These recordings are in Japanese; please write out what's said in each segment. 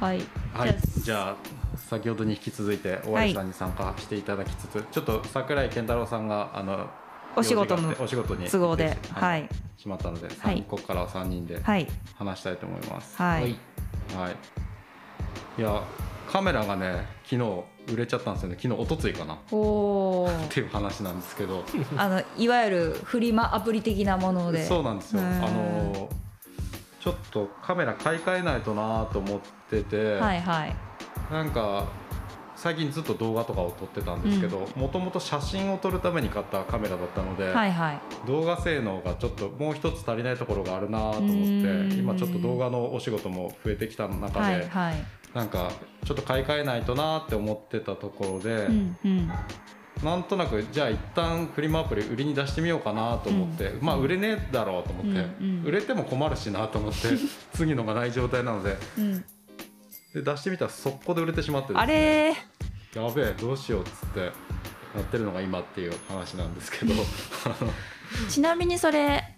はい。はい、じゃあ先ほどに引き続いて大橋さんに参加していただきつつ、ちょっと桜井健太郎さんがあのお仕事のお仕事に都合ではい。しまったので、はい。ここからは3人ではい。話したいと思います。はい、はい。い。やカメラがね昨日売れちゃったんですよね。昨日一昨日かな。っおおていう話なんですけど、あのいわゆるフリマアプリ的なもので。そうなんですよ。あのちょっとカメラ買い替えないとなと思ってて、はいはい。なんか最近ずっと動画とかを撮ってたんですけどもともと写真を撮るために買ったカメラだったので、はいはい。動画性能がちょっともう一つ足りないところがあるなと思ってうん。今ちょっと動画のお仕事も増えてきた中で、はいはい。なんかちょっと買い替えないとなって思ってたところで、うんうん。なんとなくじゃあ一旦フリマアプリ売りに出してみようかなと思って、まあ売れねえだろうと思って、うんうん。売れても困るしなと思って 次のがない状態なのでうんで出してみたら速攻で売れてしまってですね。あれー。やべえどうしようっつってやってるのが今っていう話なんですけど。ちなみにそれ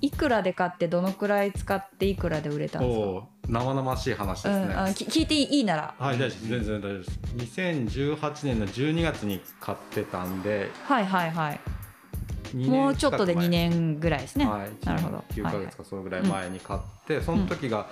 いくらで買ってどのくらい使っていくらで売れたんですか？生々しい話ですね、うん、聞いていいなら。はい大丈夫全然大丈夫です。2018年の12月に買ってたんで。はいはいはい。2年もうちょっとで2近く前年ぐらいですね、はい、なるほど。9ヶはいはい。月かそのぐらい前に買って、その時が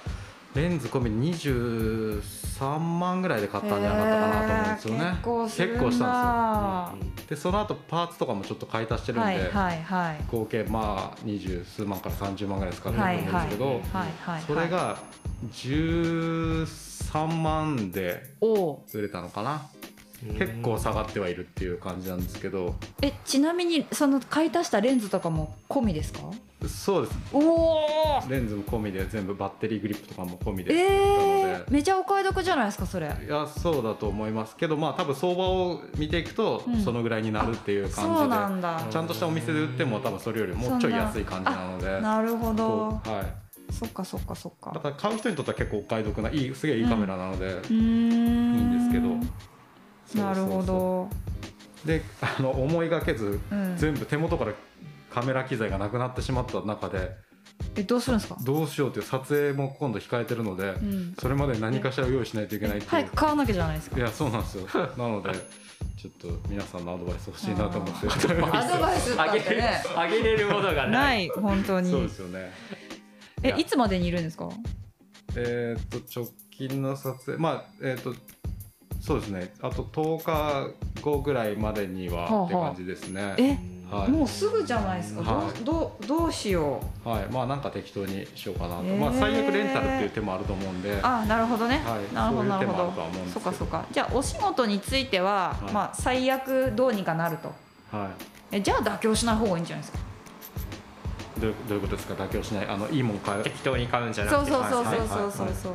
レンズ込みで23万ぐらいで買ったんじゃなかったかなと思うんですよね。結構したなんですよ。でその後パーツとかもちょっと買い足してるんで、はいはいはい。合計まあ二十数万から30万ぐらい使ってるとはい思うんですけど、はい。はいそれが13万で売れたのかな。結構下がってはいるっていう感じなんですけど。えちなみにその買い足したレンズとかも込みですか？そうです。おおレンズも込みで全部バッテリーグリップとかも込みで。え売ったのー、めちゃお買い得じゃないですかそれ。でいやそうだと思いますけどまあ多分相場を見ていくとうん。そのぐらいになるっていう感じで、そうなんだ。ちゃんとしたお店で売っても多分それよりもうちょい安い感じなので。なるほど。はい。そっかそっかそっか。だから買う人にとっては結構お買い得ないいすげえいいカメラなので、うーん。いいんですけど。そう。なるほど。であの思いがけず、うん。全部手元からカメラ機材がなくなってしまった中でえどうするんですか？どうしようという撮影も今度控えてるので、うん。それまで何かしら用意しないといけないっていう、早く買わなきゃじゃないですか？いやそうなんですよ。なのでちょっと皆さんのアドバイス欲しいなと思って。アドバイスあね。あげれるものがないない本当そうにですよね。えいつまでにいるんですか？えーっと直近の撮影。まあえーっとそうですね。あと10日後ぐらいまでにははあはあって感じですね、えはい。もうすぐじゃないですか、はい。どうどうどうしよう。はい、まあなんか適当にしようかなと、へー。まあ最悪レンタルっていう手もあると思うんで。あなるほどね、はい。なるほどなるほど。そうかそっか。じゃあお仕事については、はい。まあ最悪どうにかなると。はえじゃあ妥協しない方がいいんじゃないですか。い、どういうどういうことですか？妥協しない。あのいいもん買う。適当に買うんじゃなくて。そうそうそうはいそうそう。はい。そう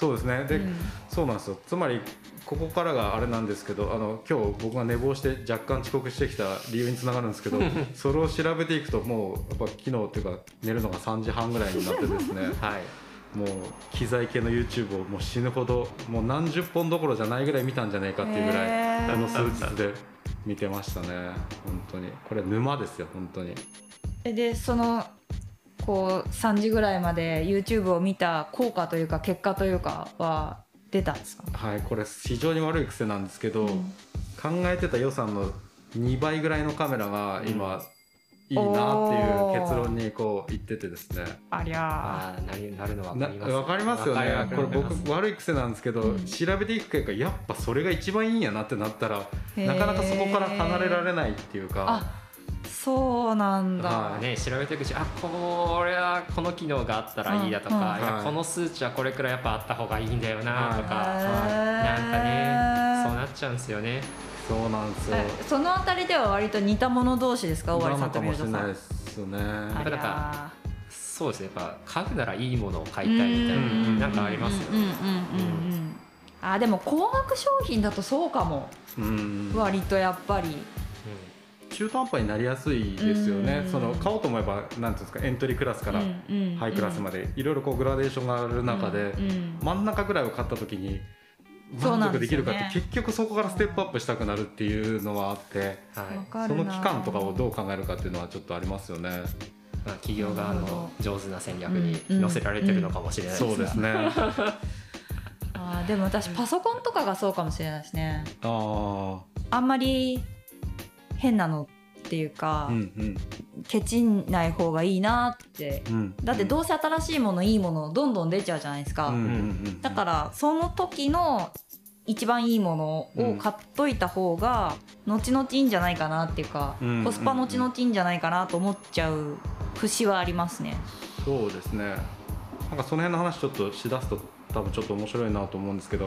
そうですね。で、うん。そうなんですよ。つまりここからがあれなんですけどあの今日僕が寝坊して若干遅刻してきた理由につながるんですけど それを調べていくともうやっぱ昨日っていうか寝るのが3時半ぐらいになってですね。はい。もう機材系の YouTube をもう死ぬほどもう何十本どころじゃないぐらい見たんじゃないかっていうぐらいへー。この数日で見てましたね。本当に。これ沼ですよ本当に。えでそのこう3時ぐらいまで YouTube を見た効果というか結果というかは出たんですか、はいこれ非常に悪い癖なんですけど、うん。考えてた予算の2倍ぐらいのカメラが今、いいなっていう結論にこう言っててですね。ありゃああなりなるのわなかります。わかりますよね。これ僕悪い癖なんですけど、うん。調べていく結果やっぱそれが一番いいんやなってなったらー。なかなかそこから離れられないっていうか。あそうなんだ、はね、調べていくしあこれはこの機能があったらいいだとか、うん。いはい。やこの数値はこれくらいやっぱあった方がいいんだよなとか、なんかねそうなっちゃうんですよね。そうなんですよ。えそのあたりでは割と似た者同士ですか？大な割さんのかもしれとミルトさん。ないですよね。そうですねやっぱ買うならいいものを買いたいみたいうんななんかありますよねうんうんうん。うんうん。あでも高額商品だとそうかも。うん。割とやっぱり中途半端になりやすいですよね。うん。その買おうと思えばなんていうんですかエントリークラスからハイクラスまででいろいろこうグラデーションがある中で、真ん中ぐらいを買った時に満足できるかってね結局そこからステップアップしたくなるっていうのはあってはい。その期間とかをどう考えるかっていうのはちょっとありますよね。まあ、企業側の上手な戦略にうん。載せられてるのかもしれないですがそうですね。あでも私パソコンとかがそうかもしれないですね。ああんまり変なのっていうか、あうんうん。ケチんない方がいいなって。うん。だってどうせ新しいものいいものどんどん出ちゃうじゃないですか、うんうんうんだからその時の一番いいものを買っといた方が後々いいんじゃないかなっていうか、うん。コスパ後々いいんじゃないかなと思っちゃう節はありますね。そうですね。なんかその辺の話ちょっとしだすと多分ちょっと面白いなと思うんですけど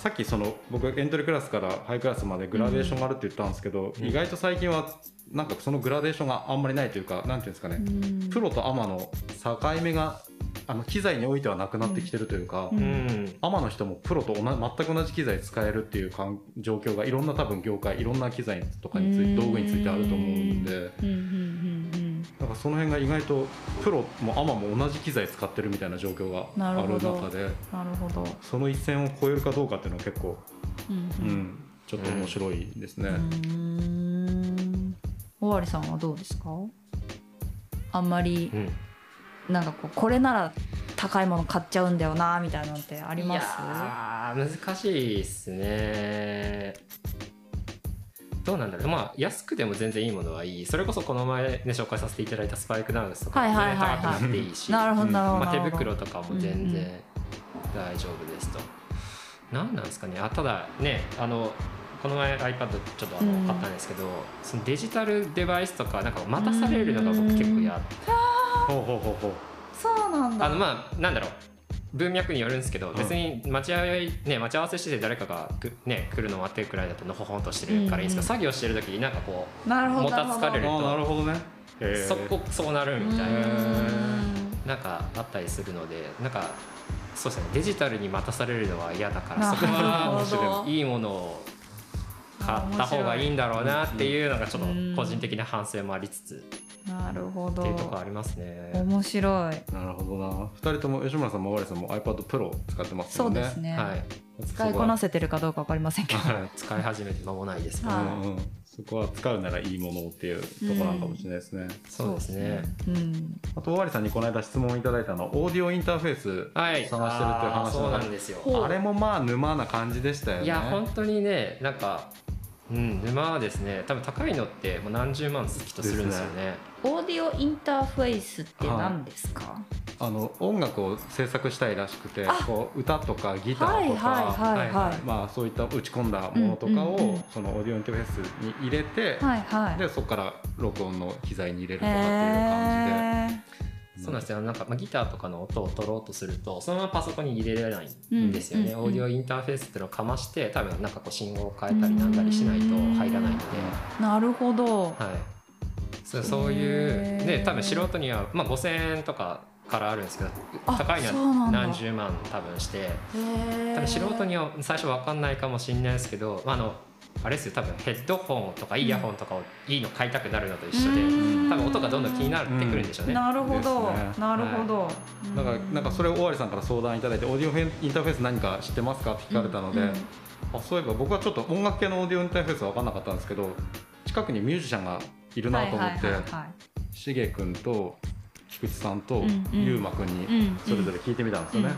さっきその僕エントリークラスからハイクラスまでグラデーションがあるって言ったんですけど、うん。意外と最近はなんかそのグラデーションがあんまりないというかなんていうんですかね、プロとアマの境目があの機材においてはなくなってきてるというか、うん。うんアマの人もプロと同じ全く同じ機材使えるっていう環状況がいろんな多分業界いろんな機材とかについて道具についてあると思うんでうんうんうんなんかその辺が意外とプロもアマも同じ機材使ってるみたいな状況があるなるほど。中でうんなるほど。その一線を越えるかどうかっていうのは結構、うんうん。うん、ちょっと面白いですね。うーん。尾張さんはどうですか？あんまりうん。なんかこうこれなら高いもの買っちゃうんだよなみたいなのってあります？いやー難しいですねどうなんだろう。まあ安くても全然いいものはいい。それこそこの前ね紹介させていただいたスパイクダウンスとかはいもはいはいはい。高くなっていいし、なるまあ、手袋とかも全うんうん然大丈夫ですと、何なんですかね。あただねあのこの前 iPad ちょっとあのうん買ったんですけど、そのデジタルデバイスとかなんか待たされるのが僕結構嫌。でほうほうほうほう。そうなんだ。あのまあなんだろう文脈によるんですけど、ん。別に待ち合い、ね、待ち合わせしてて誰かがく、ね、来るの待ってるくらいだとのほほんとしてるからいいんですけど、うん。うん作業してる時になんかこなるほどもたつかれるああなるほどね。そこそうなるみたいな、なんかあったりするのでなんかそうですねデジタルに待たされるのは嫌だからそこはいいものを買った方がいいんだろうなっていうのがちょっと個人的な反省もありつつなるほどっていうところありますね。面白いなるほどな。二人とも吉村さんも尾張さんも iPad Pro 使ってますそうよね。ですね、はい、使いこなせてるかどうかわかりませんけど 使い始めて間もないですね。はいうんうん、そこは使うならいいものっていうところなのかもしれないですね。そうですね。うんあと尾張さんにこの間質問いただいたのオーディオインターフェースはい、探してるっていう話あーそうだなんですよ。あれもまあ沼な感じでしたよね。いや本当にねなんか、うん、沼はですね多分高いのってもう何十万すきっとするんですよね。オーディオインターフェースって何ですか、あの音楽を制作したいらしくてあ。こう歌とかギタはいーとか、はいはいはいまあ、そういった打ち込んだものとかを、うんうんうん。そのオーディオインターフェースに入れて、はいはい。でそこから録音の機材に入れるとかっていう感じで。そうなんですよ。なんか、まあ、ギターとかの音を取ろうとするとそのままパソコンに入れられないんですよね、オーディオインターフェースっていうのをかまして多分なんかこう信号を変えたりなんだりしないと入らないので、なるほど。はい、そうそういうで多分素人には、まあ、5000円とかからあるんですけどあ高いのは何十万多分して。多分素人には最初分かんないかもしれないですけど、まあ、あのあれですよ多分ヘッドホンとかイヤホンとかをいいの買いたくなるのと一緒で、うん。多分音がどんどん気になってくるんでしょうね。なるほど、なるほど、なん。かなんかそれを尾張さんから相談いただいてオーディオインターフェース何か知ってますかって聞かれたので、うん。うんあそういえば僕はちょっと音楽系のオーディオインターフェースは分かんなかったんですけど近くにミュージシャンがいるなと思って、はいはいはいはいしげ君と菊池さんとうんうん。ゆうまくんにうんそれぞれ聞いてみたんですよね。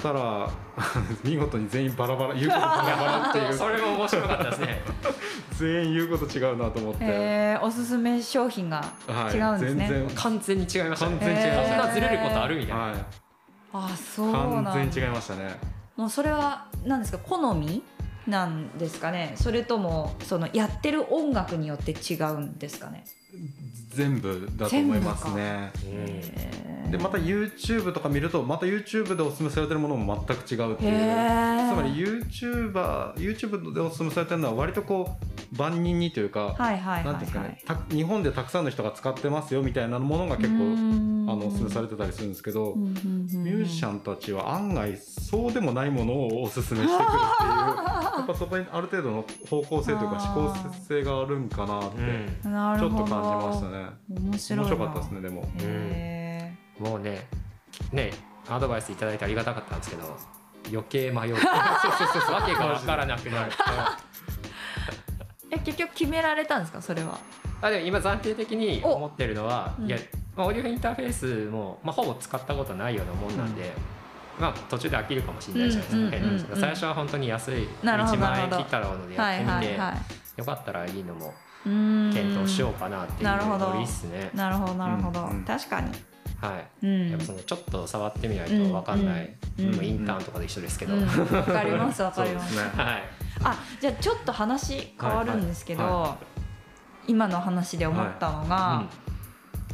たら 見事に全員バラバラ 言うことバラバラっていう。それも面白かったですね。全員言うこと違うなと思って、へーおすすめ商品がはい。違うんですね、全然。完全に違いましたね。完全に違いましたこんなずれることあるみたいな。はい。あそうな完全に違いましたね。もうそれは何ですか好みなんですかね。それともそのやってる音楽によって違うんですかね全部だと思いますね。でまた YouTube とか見るとまた YouTube でおすすめされてるものも全く違うっていう。つまり YouTuber YouTube でおすすめされてるのは割とこう万人にというか、はいはいはいなんていうんですかはいねた日本でたくさんの人が使ってますよみたいなものが結構あのおすすめされてたりするんですけど、ミュージシャンンたちは案外そうでもないものをおすすめしてくるっていう。やっぱそこにある程度の方向性というか思考性があるんかなって。ちょっと感じましたね。面白面白かったですねでも。へもうねねアドバイスいただいてありがたかったんですけど余計迷う。わけが分からなくなる。ーえ結局決められたんですか？それは。あでも今暫定的に思ってるのはおいや、まあ、オーディオインターフェースも、まあ、ほぼ使ったことないようなもんなんで、まあ途中で飽きるかもしれないじゃないですか、最初は本当に安いなるほど1万円切ったらのでやはいってみて、はいはい。よかったらいいのも検討しようかなっていうなるほど。ノリっすね。なるほどなるほど、うんうん。確かに。はい。うん。やっぱそのちょっと触ってみないと分かんない、うん。うん。インターンとかで一緒ですけど、うん。わかります わかります。ね。はい。あじゃあちょっと話変わるんですけど、はいは今の話で思ったのが、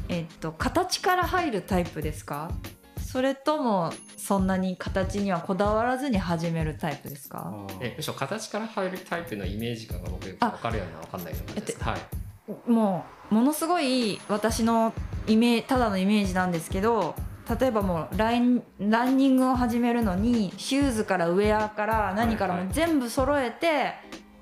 えっと形から入るタイプですか？それともそんなに形にはこだわらずに始めるタイプですか？えむしろ形から入るタイプのイメージ感が僕よく分かるような分かんないような感じです。はい。もうものすごい私のイメただのイメージなんですけど例えばもうラインランニングを始めるのにシューズからウェアから何からもはいはい。全部揃えて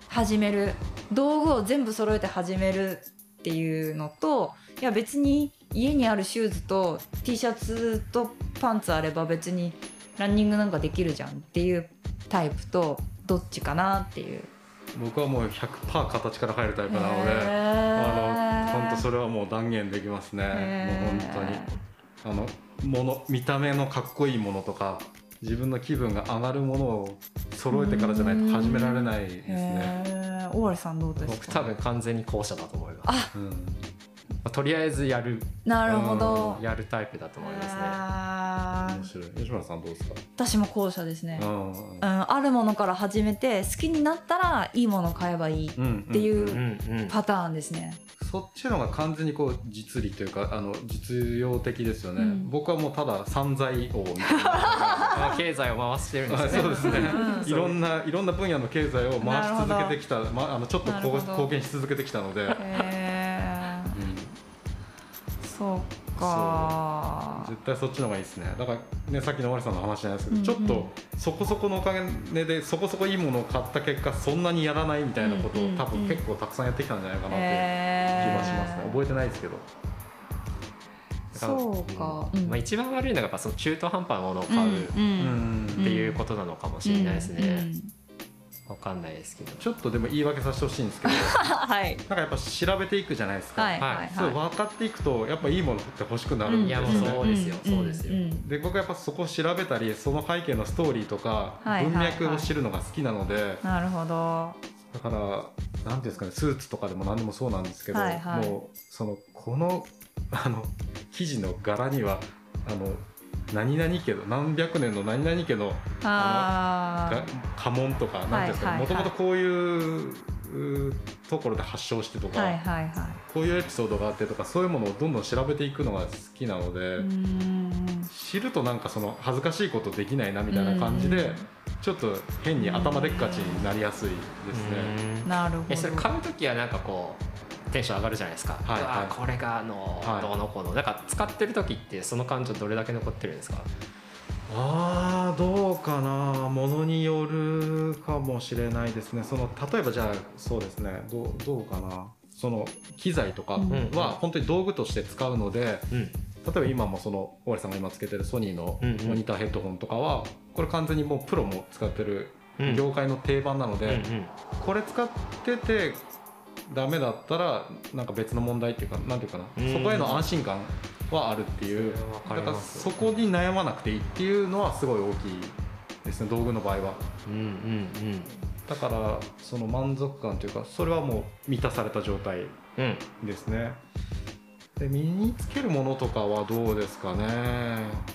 始める、道具を全部揃えて始めるっていうのといや別に家にあるシューズと T シャツとパンツあれば別にランニングなんかできるじゃんっていうタイプとどっちかなっていう。僕はもう100%形から入るタイプなのであの本当それはもう断言できますね。もう本当に。あのもの見た目のかっこいいものとか自分の気分が上がるものを揃えてからじゃないと始められないですね。大原さんどうですか？僕多分完全に後者だと思います。あうんまあとりあえずやる。なるほど。やるタイプだと思いますね。面白い。吉村さんどうですか、私も後者ですね、うんうん、あるものから始めて好きになったらいいものを買えばいいっうんていう。パターンですね、そっちのが完全にこう実利というかあの実用的ですよね、うん。僕はもうただ散財王みたいな。あ経済を回してるんですね。あそうですね。うんいろんないろんな分野の経済を回し続けてきた、まあのちょっと貢献し続けてきたので、そうか。絶対そっちの方がいいですね。だからねさっきの森さんの話じゃないですけど、うんうん。ちょっとそこそこのお金でそこそこいいものを買った結果そんなにやらないみたいなことを、うんうんうん。多分結構たくさんやってきたんじゃないかなって気はしますね、覚えてないですけど。そうか、うん。まあ一番悪いのがやっぱその中途半端なものを買うっうん。うん。ていうことなのかもしれないですうんね。わかんないですけど。ちょっとでも言い訳させてほしいんですけど。はい。なんかやっぱ調べていくじゃないですか、はいはいはい。それ分かっていくとやっぱいいものって欲しくなるんですよ。ね、そうですよそうですよ。ん。で僕はやっぱそこを調べたりその背景のストーリーとかはいはい。文脈を知るのが好きなので、なるほど。だからなんていうんですかねスーツとかでも何でもそうなんですけど、はいはい。もうそのこのあの生地の柄にはあの何々家の何百年の何々家のあが家紋とかなんていうんですかもともとこういううところで発祥してとか、あはいはいはい。こういうエピソードがあってとかそういうものをどんどん調べていくのが好きなので、知るとなんかその恥ずかしいことできないなみたいな感じでうん。ちょっと変に頭でっかちになりやすいですね。うん。なるほど。えそれ買う時はなんかこうテンション上がるじゃないですか、はいうはい。わこれがあの、はい。どうのこうの。なんか使ってる時ってその感情どれだけ残ってるんですか？あーどうかな。ものによるかもしれないですね。その例えばじゃあそうですね。どうどうかな。その機材とかうん。は本当に道具として使うので、うん。例えば今もその大森さんが今つけてるソニーのモニターヘッドホンとかはこれ完全にもうプロも使ってるうん。業界の定番なので、これ使っててダメだったらなんか別の問題っていうかなんていうかな、うん。そこへの安心感はあるっていう。だからそこに悩まなくていいっていうのはすごい大きいですね道具の場合は。うんうんだからその満足感というかそれはもう満たされた状態うん。うんですね。で身につけるものとかはどうですかね。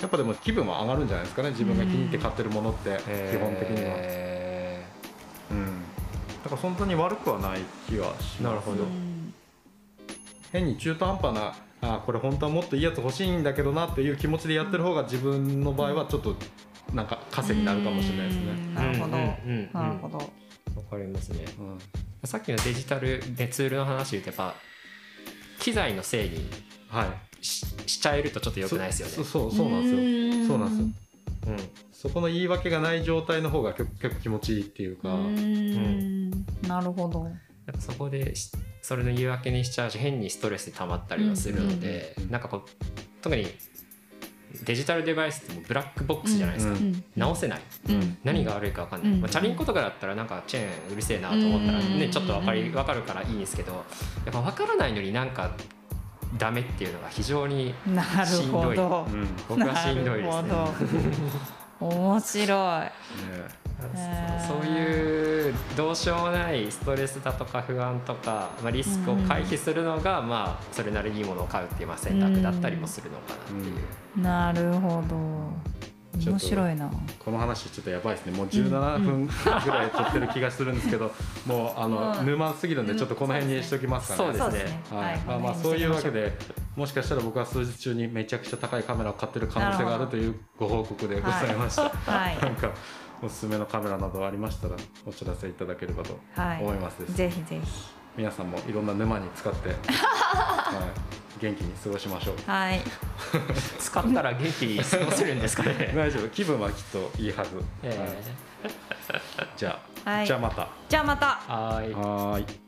やっぱでも気分は上がるんじゃないですかね自分が気に入って買ってるものって基本的には、えうん、だから本当に悪くはない気はしますなるほど。うん。変に中途半端なあこれ本当はもっといいやつ欲しいんだけどなっていう気持ちでやってる方が自分の場合はちょっとなんか稼になるかもしれないですね。うん。なるほど、うん。うん。うんなるほど。わかりますね。うん。さっきのデジタルでツールの話で言うとやっぱ機材のせいにはい、ししちゃえるとちょっと良くないですよね。そそうそうなんですよ。ん。そうなんですようん。そこの言い訳がない状態の方が結結構気持ちいいっていうか、うん。なるほど。そこでしそれの言い訳にしちゃうし変にストレス溜まったりはするので、うん。うんなんかこう特にデジタルデバイスってもうブラックボックスじゃないですか、うん。うん直せない。うん。何が悪いか分かんない、うん。まあ、チャリンコとかだったらなんかチェーンうるせえなと思ったらね、うん。ちょっと分かり分かるからいいんですけどやっぱ分からないのになんかダメっていうのが非常にしんどいほどうんね。僕はしんどいですね。面白い。そういうどうしようもないストレスだとか不安とか、まあ、リスクを回避するのが、まあ、それなりにいいものを買うっていうまあ選択だったりもするのかなっていう。なるほど面白いな。この話ちょっとやばいですね。もう17分ぐらい撮ってる気がするんですけど、もうあの、うん沼すぎるんでちょっとこの辺にしときますかね、そうですね。はい。まあまあそういうわけでもしかしたら僕は数日中にめちゃくちゃ高いカメラを買ってる可能性があるというご報告でございました、はい。なんかおすすめのカメラなどありましたらお知らせいただければとはい思いますです、ぜひぜひ。皆さんもいろんな沼に使って、はい、元気に過ごしましょう。はい。使ったら元気に過ごせるんですかね。大丈夫。気分はきっといいはず、えはい。じゃあ、はい。じゃあまた。じゃあまた。ーはーい。はーい